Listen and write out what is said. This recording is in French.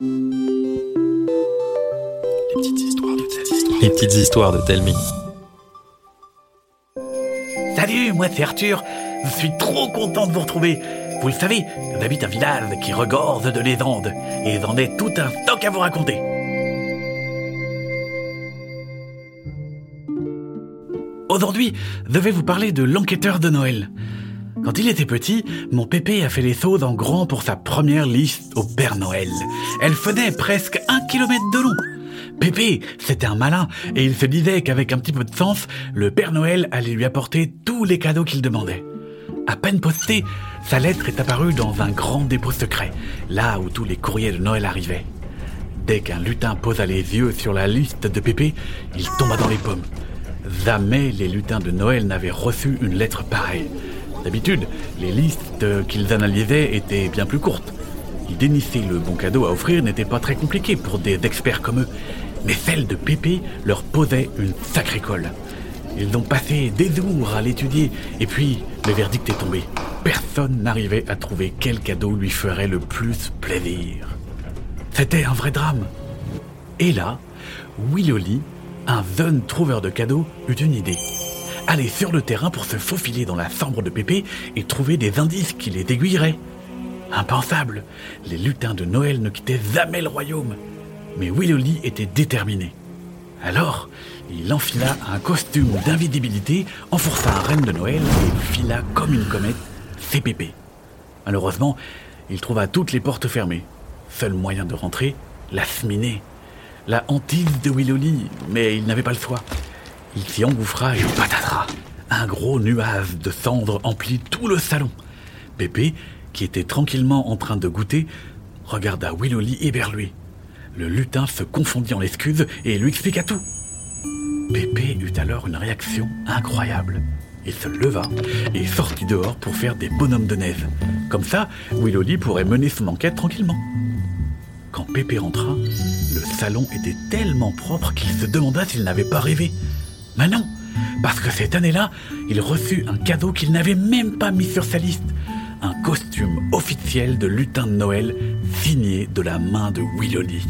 Les petites histoires de Telmi. Salut, moi c'est Arthur. Je suis trop content de vous retrouver. Vous le savez, j'habite un village qui regorge de légendes et j'en ai tout un stock à vous raconter. Aujourd'hui, je vais vous parler de l'enquêteur de Noël. Quand il était petit, mon pépé a fait les sauts en grand pour sa première liste au Père Noël. Elle faisait presque un kilomètre de long. Pépé, c'était un malin, et il se disait qu'avec un petit peu de sens, le Père Noël allait lui apporter tous les cadeaux qu'il demandait. À peine postée, sa lettre est apparue dans un grand dépôt secret, là où tous les courriers de Noël arrivaient. Dès qu'un lutin posa les yeux sur la liste de Pépé, il tomba dans les pommes. Jamais les lutins de Noël n'avaient reçu une lettre pareille. D'habitude, les listes qu'ils analysaient étaient bien plus courtes. Dénicher le bon cadeau à offrir n'était pas très compliqué pour des experts comme eux, mais celle de Pépé leur posait une sacrée colle. Ils ont passé des jours à l'étudier, et puis le verdict est tombé. Personne n'arrivait à trouver quel cadeau lui ferait le plus plaisir. C'était un vrai drame. Et là, Willoli, un jeune trouveur de cadeaux, eut une idée. Aller sur le terrain pour se faufiler dans la chambre de Pépé et trouver des indices qui les aiguilleraient. Impensable Les lutins de Noël ne quittaient jamais le royaume. Mais Willoli était déterminé. Alors, il enfila un costume d'invisibilité, enforça un renne de Noël et fila comme une comète ses pépés. Malheureusement, il trouva toutes les portes fermées. Seul moyen de rentrer, la cheminée. La hantise de Willoli, mais il n'avait pas le choix. Il s'y engouffra et patatras. Un gros nuage de cendres emplit tout le salon. Pépé qui était tranquillement en train de goûter, regarda Willoli éberlué. Le lutin se confondit en excuses et lui expliqua tout. Pépé eut alors une réaction incroyable. Il se leva et sortit dehors pour faire des bonhommes de neige. Comme ça, Willoli pourrait mener son enquête tranquillement. Quand Pépé rentra, le salon était tellement propre qu'il se demanda s'il n'avait pas rêvé. Mais non, parce que cette année-là, il reçut un cadeau qu'il n'avait même pas mis sur sa liste un costume officiel de lutin de Noël signé de la main de Willoli.